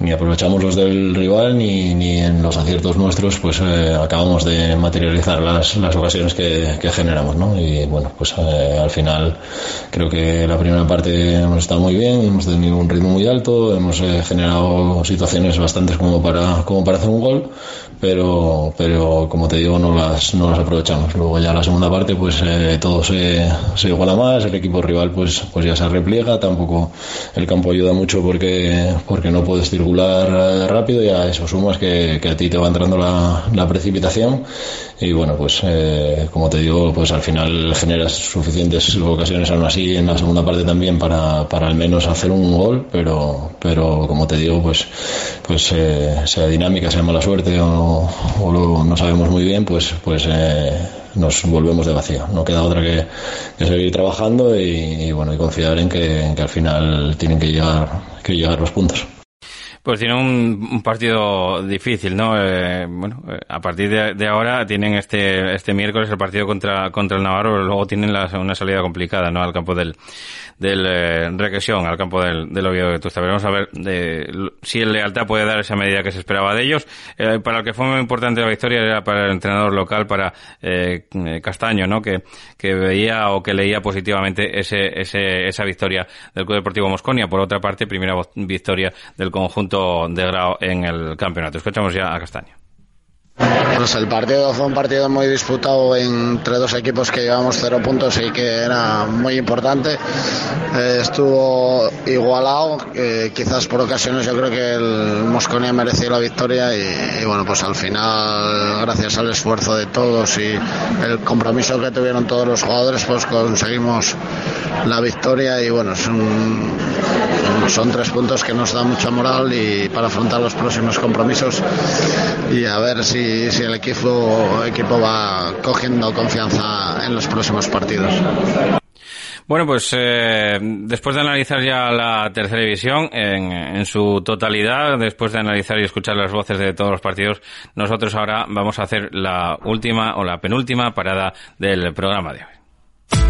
ni aprovechamos los del rival ni, ni en los aciertos nuestros pues eh, acabamos de materializar las, las ocasiones que, que generamos ¿no? y bueno pues eh, al final creo que la primera parte hemos estado muy bien hemos tenido un ritmo muy alto hemos eh, generado situaciones bastantes como para como para hacer un gol pero pero como te digo no las no las aprovechamos luego ya la segunda parte pues todo se, se iguala más el equipo rival pues pues ya se repliega tampoco el campo ayuda mucho porque porque no puedes tirar eh, rápido y a eso sumas que, que a ti te va entrando la, la precipitación y bueno pues eh, como te digo pues al final generas suficientes ocasiones aún así en la segunda parte también para, para al menos hacer un gol pero pero como te digo pues pues eh, sea dinámica sea mala suerte o, o no sabemos muy bien pues pues eh, nos volvemos de vacío. No queda otra que, que seguir trabajando y, bueno, y confiar en que, en que, al final tienen que llegar, que llegar los puntos. Pues tiene un, partido difícil, ¿no? Eh, bueno, eh, a partir de, ahora tienen este este miércoles el partido contra contra el Navarro, luego tienen una salida complicada, ¿no? Al campo del del eh, regresión, al campo del, del Oviedo de Tusta. Veremos a ver de, si el Lealtad puede dar esa medida que se esperaba de ellos. Eh, para el que fue muy importante la victoria era para el entrenador local, para eh, Castaño, ¿no? Que, que veía o que leía positivamente ese, ese, esa victoria del Club Deportivo Mosconia. Por otra parte, primera victoria del conjunto de Grau en el campeonato. Escuchamos ya a Castaño. Pues el partido fue un partido muy disputado entre dos equipos que llevamos cero puntos y que era muy importante. Eh, estuvo igualado, quizás por ocasiones yo creo que el Mosconia mereció la victoria y, bueno, pues al final, gracias al esfuerzo de todos y el compromiso que tuvieron todos los jugadores, pues conseguimos la victoria y bueno, son, son tres puntos que nos dan mucha moral y para afrontar los próximos compromisos y a ver si el equipo, equipo va cogiendo confianza en los próximos partidos. Bueno, pues eh, después de analizar ya la tercera división en, en, su totalidad, después de analizar y escuchar las voces de todos los partidos, nosotros ahora vamos a hacer la última o la penúltima parada del programa de hoy.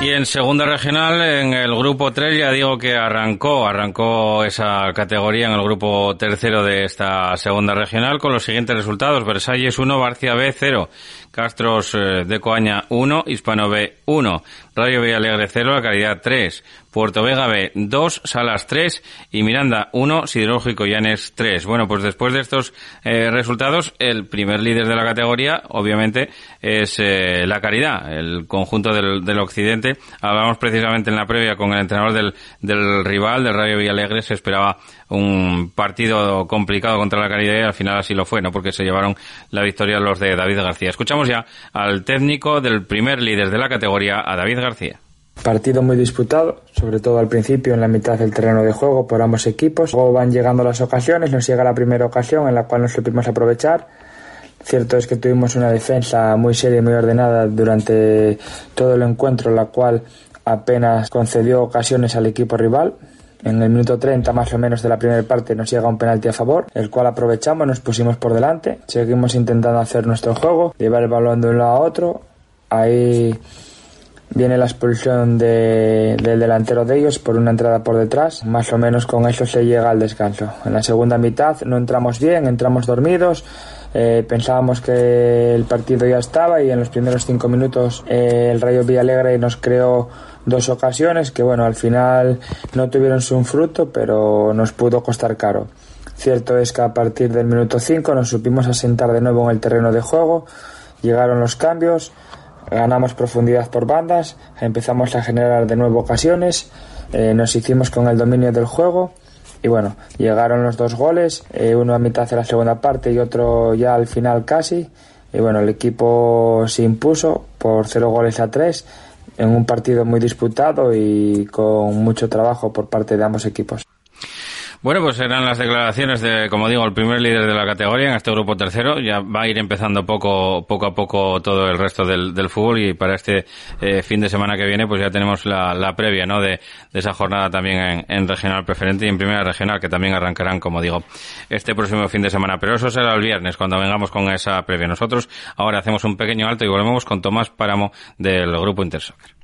Y en segunda regional, en el grupo 3, ya digo que arrancó, arrancó esa categoría en el grupo tercero de esta segunda regional con los siguientes resultados. Versalles 1, Barcia B 0, Castros eh, de Coaña 1, Hispano B 1, Radio Villalegre 0, La Caridad 3, Puerto Vega B 2, Salas 3 y Miranda 1, Siderúrgico Llanes 3. Bueno, pues después de estos eh, resultados, el primer líder de la categoría, obviamente, es eh, La Caridad, el conjunto del, del, occidente. Hablamos precisamente en la previa con el entrenador del, del rival, del Radio Villalegre, se esperaba un partido complicado contra la Caridad y al final así lo fue, ¿no? Porque se llevaron la victoria los de David García. Escuchamos ya al técnico del primer líder de la categoría, a David García. Partido muy disputado, sobre todo al principio en la mitad del terreno de juego por ambos equipos. Luego van llegando las ocasiones, nos llega la primera ocasión en la cual nos supimos aprovechar. Cierto es que tuvimos una defensa muy seria y muy ordenada durante todo el encuentro, la cual apenas concedió ocasiones al equipo rival. En el minuto 30 más o menos de la primera parte nos llega un penalti a favor, el cual aprovechamos, nos pusimos por delante, seguimos intentando hacer nuestro juego, llevar el balón de un lado a otro. Ahí viene la expulsión de, del delantero de ellos por una entrada por detrás. Más o menos con eso se llega al descanso. En la segunda mitad no entramos bien, entramos dormidos. Eh, pensábamos que el partido ya estaba y en los primeros cinco minutos eh, el Rayo Villalegre nos creó dos ocasiones que bueno al final no tuvieron su fruto pero nos pudo costar caro. Cierto es que a partir del minuto 5 nos supimos asentar de nuevo en el terreno de juego, llegaron los cambios, ganamos profundidad por bandas, empezamos a generar de nuevo ocasiones, eh, nos hicimos con el dominio del juego y bueno, llegaron los dos goles, eh, uno a mitad de la segunda parte y otro ya al final casi. Y bueno, el equipo se impuso por cero goles a tres en un partido muy disputado y con mucho trabajo por parte de ambos equipos. Bueno, pues eran las declaraciones de, como digo, el primer líder de la categoría en este grupo tercero. Ya va a ir empezando poco, poco a poco todo el resto del, del fútbol y para este eh, fin de semana que viene, pues ya tenemos la, la previa, ¿no? De, de, esa jornada también en, en, regional preferente y en primera regional, que también arrancarán, como digo, este próximo fin de semana. Pero eso será el viernes cuando vengamos con esa previa. Nosotros ahora hacemos un pequeño alto y volvemos con Tomás Páramo del grupo Intersoccer.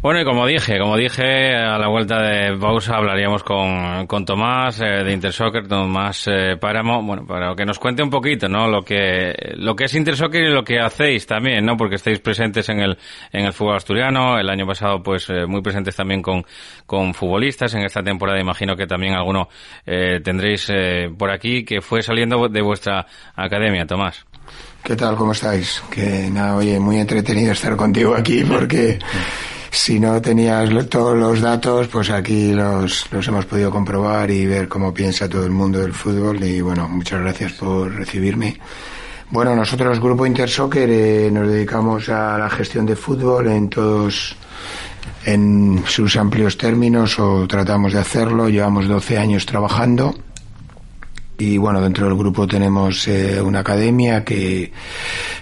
Bueno, y como dije, como dije, a la vuelta de pausa hablaríamos con, con Tomás eh, de Intersoccer, Tomás eh, Páramo, bueno, para que nos cuente un poquito, ¿no? Lo que, lo que es Intersoccer y lo que hacéis también, ¿no? Porque estáis presentes en el, en el fútbol asturiano, el año pasado, pues, eh, muy presentes también con, con futbolistas, en esta temporada imagino que también alguno eh, tendréis eh, por aquí que fue saliendo de vuestra academia, Tomás. ¿Qué tal? ¿Cómo estáis? Que nada, oye, muy entretenido estar contigo aquí porque *laughs* si no tenías todos los datos, pues aquí los, los hemos podido comprobar y ver cómo piensa todo el mundo del fútbol. Y bueno, muchas gracias por recibirme. Bueno, nosotros, Grupo Intersoccer, eh, nos dedicamos a la gestión de fútbol en todos en sus amplios términos o tratamos de hacerlo. Llevamos 12 años trabajando y bueno, dentro del grupo tenemos eh, una academia que,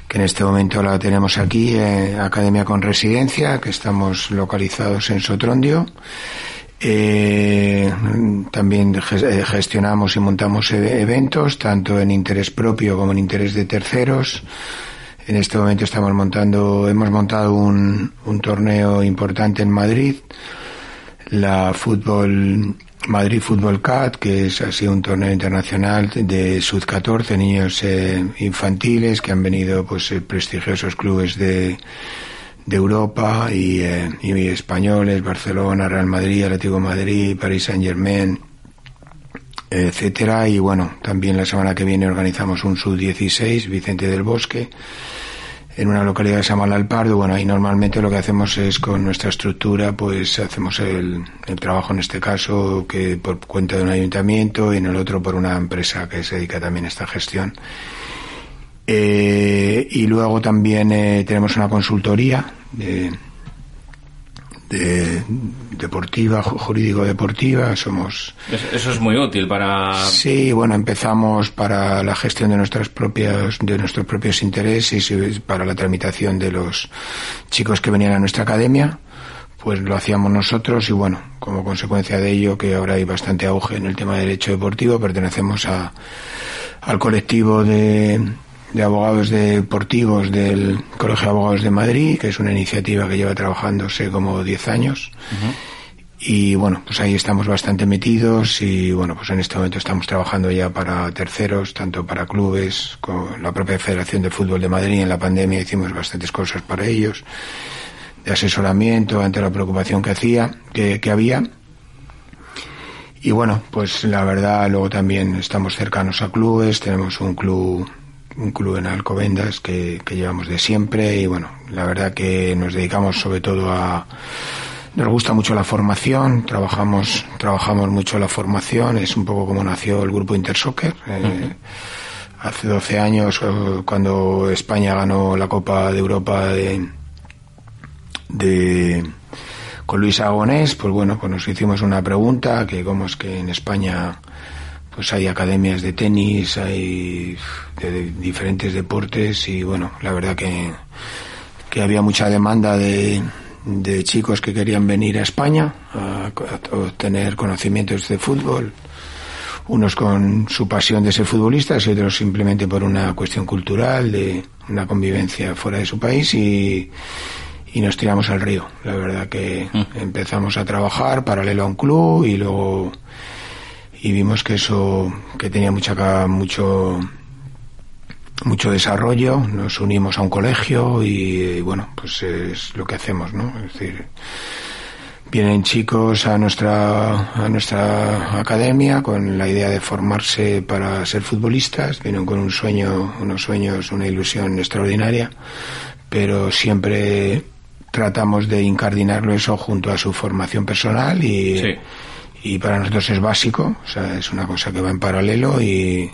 que en este momento la tenemos aquí, eh, Academia con Residencia, que estamos localizados en Sotrondio. Eh, también gestionamos y montamos e-, eventos, tanto en interés propio como en interés de terceros. En este momento estamos montando, hemos montado un, un torneo importante en Madrid, la fútbol Madrid Fútbol Cat, que es así un torneo internacional de sub 14 niños eh, infantiles que han venido pues eh, prestigiosos clubes de, de Europa y, eh, y, españoles, Barcelona, Real Madrid, Atlético Madrid, Paris Saint Germain, etcétera. Y bueno, también la semana que viene organizamos un sub 16, Vicente del Bosque en una localidad que se llama Alpardo. Bueno, ahí normalmente lo que hacemos es con nuestra estructura, pues hacemos el, el, trabajo en este caso que por cuenta de un ayuntamiento y en el otro por una empresa que se dedica también a esta gestión. Eh, y luego también eh, tenemos una consultoría de, de deportiva, jurídico-deportiva, somos... Eso es muy útil para... Sí, bueno, empezamos para la gestión de nuestras propias, de nuestros propios intereses y para la tramitación de los chicos que venían a nuestra academia, pues lo hacíamos nosotros y bueno, como consecuencia de ello, que ahora hay bastante auge en el tema de derecho deportivo, pertenecemos a, al colectivo de de abogados deportivos del Colegio de Abogados de Madrid, que es una iniciativa que lleva trabajándose como 10 años. Y bueno, pues ahí estamos bastante metidos y bueno, pues en este momento estamos trabajando ya para terceros, tanto para clubes, con la propia Federación de Fútbol de Madrid. En la pandemia hicimos bastantes cosas para ellos, de asesoramiento ante la preocupación que hacía, que, que había. Y bueno, pues la verdad, luego también estamos cercanos a clubes, tenemos un club un club en Alcobendas que, que llevamos de siempre y bueno, la verdad que nos dedicamos sobre todo a nos gusta mucho la formación, trabajamos, trabajamos mucho la formación, es un poco como nació el grupo Intersoccer. Eh, hace 12 años, eh, cuando España ganó la Copa de Europa de, de con Luis Agonés, pues bueno, pues nos hicimos una pregunta, que cómo es que en España pues hay academias de tenis, hay de diferentes deportes y bueno, la verdad que, que había mucha demanda de, de chicos que querían venir a España a, a obtener conocimientos de fútbol, unos con su pasión de ser futbolistas y otros simplemente por una cuestión cultural, de una convivencia fuera de su país y, y nos tiramos al río. La verdad que empezamos a trabajar paralelo a un club y luego y vimos que eso que tenía mucha mucho mucho desarrollo nos unimos a un colegio y, y, bueno pues es lo que hacemos no es decir vienen chicos a nuestra a nuestra academia con la idea de formarse para ser futbolistas vienen con un sueño unos sueños una ilusión extraordinaria pero siempre tratamos de incardinarlo eso junto a su formación personal y sí y para nosotros es básico, o sea, es una cosa que va en paralelo y,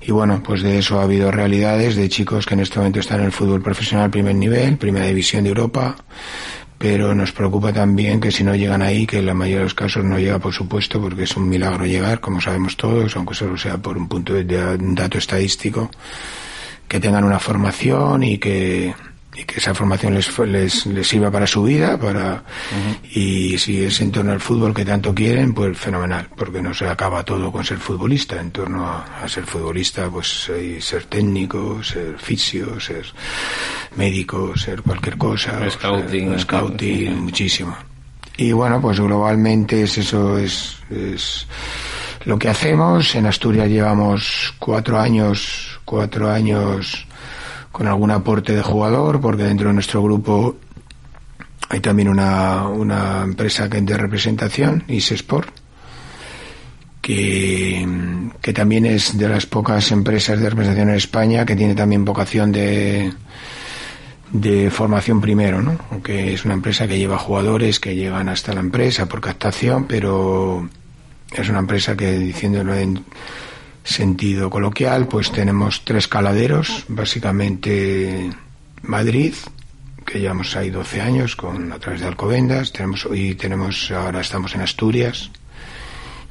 y bueno, pues de eso ha habido realidades de chicos que en este momento están en el fútbol profesional primer nivel, primera división de Europa, pero nos preocupa también que si no llegan ahí, que en la mayoría de los casos no llega por supuesto, porque es un milagro llegar, como sabemos todos, aunque solo sea por un punto de, de un dato estadístico, que tengan una formación y que y que esa formación les, les, les sirva para su vida para uh -huh. y si es en torno al fútbol que tanto quieren pues fenomenal porque no se acaba todo con ser futbolista en torno a, a ser futbolista pues hay ser técnico ser fisio ser médico ser cualquier cosa scouting, ser, scouting sí. muchísimo y bueno pues globalmente es eso es, es lo que hacemos en Asturias llevamos cuatro años cuatro años con algún aporte de jugador, porque dentro de nuestro grupo hay también una, una empresa que de representación, Isesport, que, que también es de las pocas empresas de representación en España que tiene también vocación de, de formación primero, ¿no? Aunque es una empresa que lleva jugadores que llegan hasta la empresa por captación, pero es una empresa que, diciéndolo en sentido coloquial, pues tenemos tres caladeros, básicamente Madrid, que llevamos ahí 12 años con a través de Alcobendas, tenemos y tenemos ahora estamos en Asturias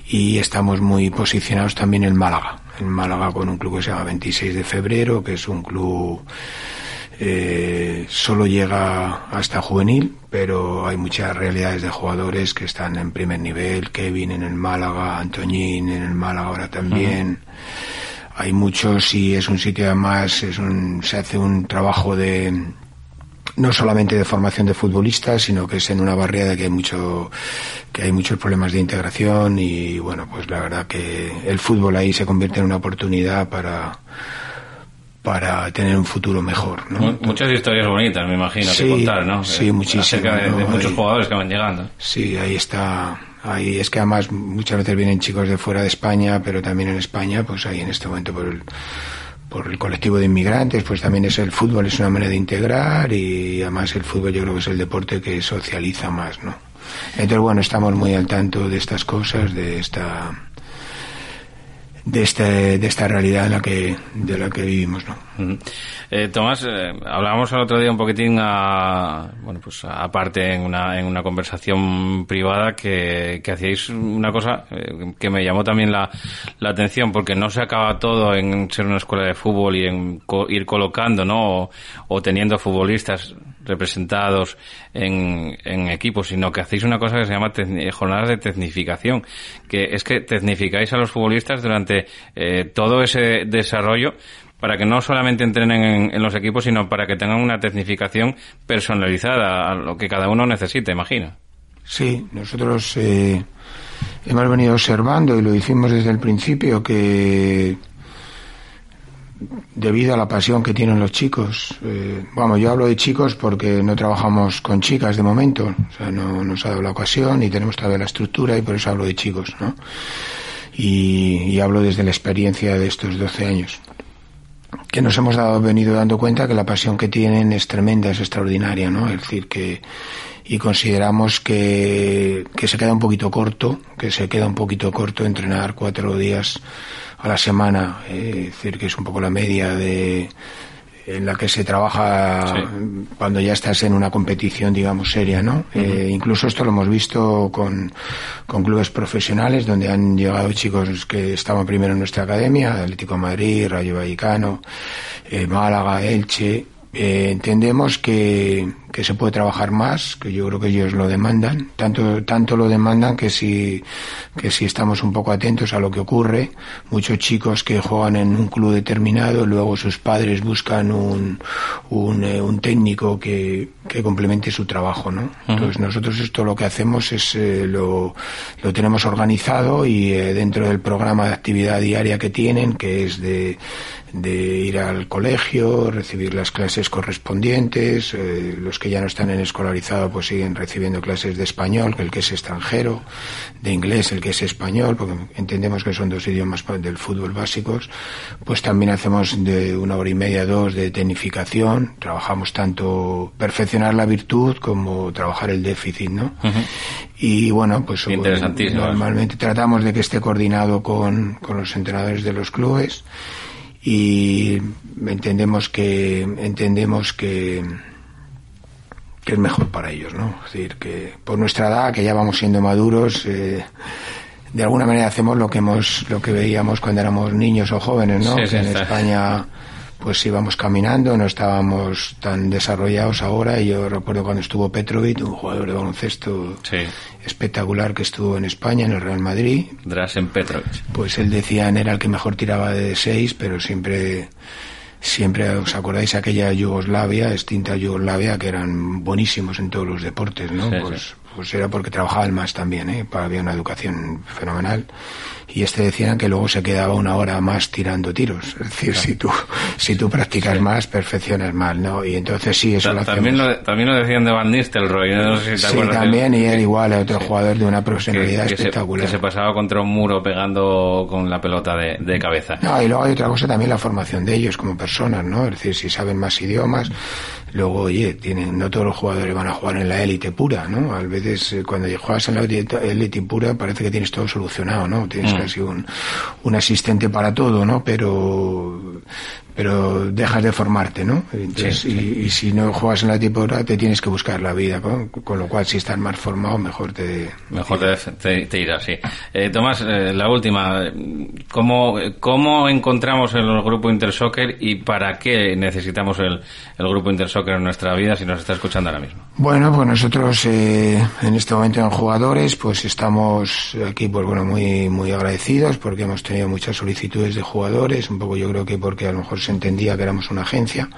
y estamos muy posicionados también en Málaga, en Málaga con un club que se llama 26 de febrero, que es un club eh, solo llega hasta juvenil, pero hay muchas realidades de jugadores que están en primer nivel, Kevin en el Málaga, Antoñín en el Málaga ahora también. Hay muchos y es un sitio además, es un, se hace un trabajo de, no solamente de formación de futbolistas, sino que es en una barriada que hay mucho, que hay muchos problemas de integración y bueno, pues la verdad que el fútbol ahí se convierte en una oportunidad para, para tener un futuro mejor. ¿no? Muchas historias bonitas, me imagino, que contar, ¿no? Sí, muchísimo. acerca de, muchos Ahí- jugadores que van llegando. Sí, ahí está. Ahí es que además muchas veces vienen chicos de fuera de España, pero también en España, pues ahí en este momento por el, por el colectivo de inmigrantes, pues también es el fútbol, es una manera de integrar y además el fútbol yo creo que es el deporte que socializa más, ¿no? Entonces, bueno, estamos muy al tanto de estas cosas, de esta de este de esta realidad en la que de la que vivimos, ¿no? Eh, Tomás, eh, hablábamos el otro día un poquitín bueno, pues aparte en una, en una conversación privada que, que hacíais una cosa eh, que me llamó también la, la atención porque no se acaba todo en ser una escuela de fútbol y en co- ir colocando, ¿no? O, o teniendo futbolistas representados en, en equipos, sino que hacéis una cosa que se llama jornadas de tecnificación, que es que tecnificáis a los futbolistas durante eh, todo ese desarrollo para que no solamente entrenen en, en los equipos, sino para que tengan una tecnificación personalizada a lo que cada uno necesite, imagino. Sí, nosotros eh, hemos venido observando y lo hicimos desde el principio que debido a la pasión que tienen los chicos, eh, vamos, yo hablo de chicos porque no trabajamos con chicas de momento, o sea, no nos ha dado la ocasión y tenemos todavía la estructura y por eso hablo de chicos, ¿no? Y, y hablo desde la experiencia de estos 12 años que nos hemos dado, venido dando cuenta que la pasión que tienen es tremenda, es extraordinaria, ¿no? Es decir, que y consideramos que, que se queda un poquito corto, que se queda un poquito corto entrenar cuatro días a la semana, eh, es decir, que es un poco la media de en la que se trabaja cuando ya estás en una competición, digamos, seria, ¿no? Eh, incluso esto lo hemos visto con, con clubes profesionales donde han llegado chicos que estaban primero en nuestra academia, Atlético de Madrid, Rayo Vallecano, eh, Málaga, Elche. Eh, entendemos que, que se puede trabajar más, que yo creo que ellos lo demandan, tanto, tanto lo demandan que si, que si estamos un poco atentos a lo que ocurre, muchos chicos que juegan en un club determinado, luego sus padres buscan un, un, eh, un técnico que, que complemente su trabajo, ¿no? Entonces nosotros esto lo que hacemos es eh, lo, lo tenemos organizado y eh, dentro del programa de actividad diaria que tienen, que es de, de ir al colegio, recibir las clases correspondientes, eh, los que ya no están en escolarizado pues siguen recibiendo clases de español, que el que es extranjero, de inglés el que es español, porque entendemos que son dos idiomas del fútbol básicos, pues también hacemos de una hora y media, dos de tecnificación, trabajamos tanto perfeccionar la virtud como trabajar el déficit, ¿no? Y bueno, pues Interesantísimo. normalmente tratamos de que esté coordinado con, con los entrenadores de los clubes y entendemos que entendemos que que es mejor para ellos, ¿no? Es decir, que por nuestra edad, que ya vamos siendo maduros, eh, de alguna manera hacemos lo que hemos, lo que veíamos cuando éramos niños o jóvenes, ¿no? Sí, que sí, en. España, pues íbamos caminando, no estábamos tan desarrollados ahora. Y yo recuerdo cuando estuvo Petrovic, un jugador de baloncesto espectacular que estuvo en España, en el Real Madrid. Drasen Petrovic. Pues él decían era el que mejor tiraba de seis, pero siempre, siempre os acordáis aquella Yugoslavia, extinta Yugoslavia, que eran buenísimos en todos los deportes, ¿no? Sí, pues, sí. Pues era porque trabajaban más también, ¿eh? había una educación fenomenal. Y este decían que luego se quedaba una hora más tirando tiros. Es decir, si tú si tú practicas más, perfeccionas más, ¿no? Y entonces sí, eso lo también lo, también lo decían de Van Nistelrooy, no sé si te Sí, también, y él igual, otro jugador de una profesionalidad que, que espectacular. Se, que se pasaba contra un muro pegando con la pelota de, de cabeza. No, y luego hay otra cosa también, la formación de ellos como personas, ¿no? Es decir, si saben más idiomas, luego, oye, tienen, no todos los jugadores van a jugar en la élite pura, ¿no? A veces eh, cuando juegas en la élite pura parece que tienes todo solucionado, ¿no? Tienes Mm. casi un, un asistente para todo, ¿no? Pero pero dejas de formarte, ¿no? Entonces, Sí, sí. Y, y si no juegas en la pura te tienes que buscar la vida, ¿no? Con lo cual si estás más formado mejor te... Mejor te, te, te irás, sí. Eh, Tomás, eh, la última. ¿Cómo, ¿Cómo encontramos el grupo Intersoccer y para qué necesitamos el, el grupo Intersoccer en nuestra vida si nos está escuchando ahora mismo? Bueno, pues nosotros eh, en este momento en jugadores, pues estamos aquí, pues bueno, muy muy agradecidos porque hemos tenido muchas solicitudes de jugadores, un poco yo creo que porque a lo mejor se entendía que éramos una agencia.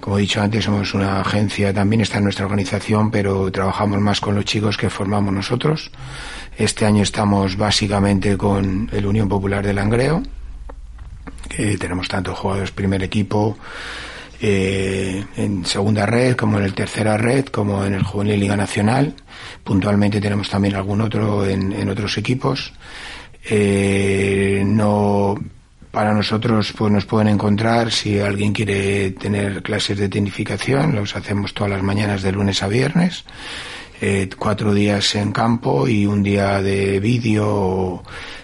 Como he dicho antes, somos una agencia, también está en nuestra organización, pero trabajamos más con los chicos que formamos nosotros. Este año estamos básicamente con el Unión Popular del Langreo, tenemos tanto jugadores primer equipo, eh, en segunda red, como en el tercera red, como en el Juvenil Liga Nacional. Puntualmente tenemos también algún otro en, en otros equipos. Eh, no, para nosotros pues nos pueden encontrar si alguien quiere tener clases de tecnificación, los hacemos todas las mañanas de lunes a viernes. Eh, cuatro días en campo y un día de vídeo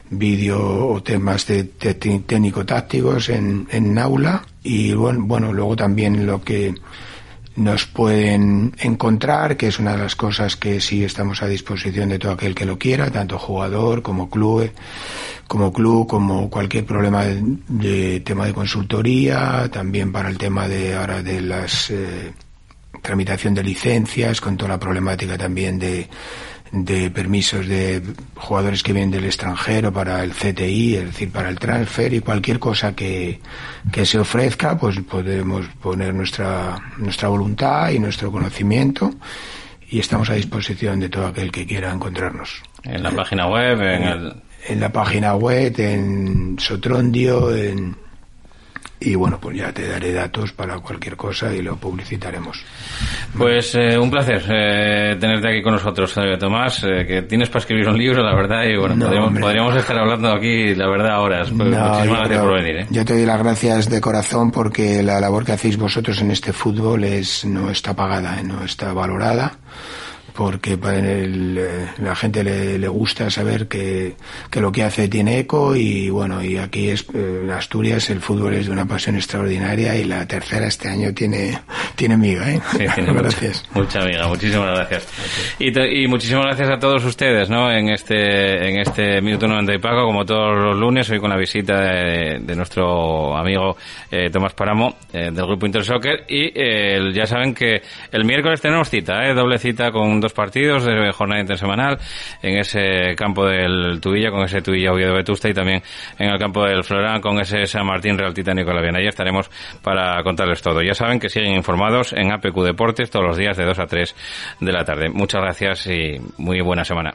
vídeo o temas de, de técnico-tácticos en, en aula y bueno, bueno, luego también lo que nos pueden encontrar, que es una de las cosas que sí estamos a disposición de todo aquel que lo quiera, tanto jugador como club, como club, como cualquier problema de, de tema de consultoría, también para el tema de ahora de las eh, tramitación de licencias, con toda la problemática también de de permisos de jugadores que vienen del extranjero para el CTI, es decir, para el transfer y cualquier cosa que, que se ofrezca, pues podemos poner nuestra, nuestra voluntad y nuestro conocimiento y estamos a disposición de todo aquel que quiera encontrarnos. En la página web, en el... En la página web, en Sotrondio, en... Y bueno, pues ya te daré datos para cualquier cosa y lo publicitaremos. Pues eh, un placer eh, tenerte aquí con nosotros, eh, Tomás, eh, que tienes para escribir un libro, la verdad, y bueno, No, podríamos, podríamos estar hablando aquí, la verdad, horas. Pues No, muchísimas gracias creo- por venir. Yo te doy las gracias de corazón porque la labor que hacéis vosotros en este fútbol es no está pagada, no está valorada porque para el, eh, la gente le, le gusta saber que, que lo que hace tiene eco y bueno y aquí es eh, en Asturias el fútbol es de una pasión extraordinaria y la tercera este año tiene tiene miga ¿eh? Sí, tiene *laughs* mucha- gracias Mucha, amiga, muchísimas gracias. Y, y muchísimas gracias a todos ustedes, ¿no? En este, en este minuto 90 y pago, como todos los lunes, hoy con la visita de, de nuestro amigo eh, Tomás Paramo, eh, del grupo Intersoccer. Y eh, ya saben que el miércoles tenemos cita, ¿eh? Doble cita con dos partidos de jornada intersemanal en ese campo del Tubilla, con ese Tubilla Oviedo Vetusta y también en el campo del Florán con ese San Martín Real Titánico La. Ahí estaremos para contarles todo. Ya saben que siguen informados en APQ Deportes todos los días de 2 a 3 de la tarde. Muchas gracias y muy buena semana.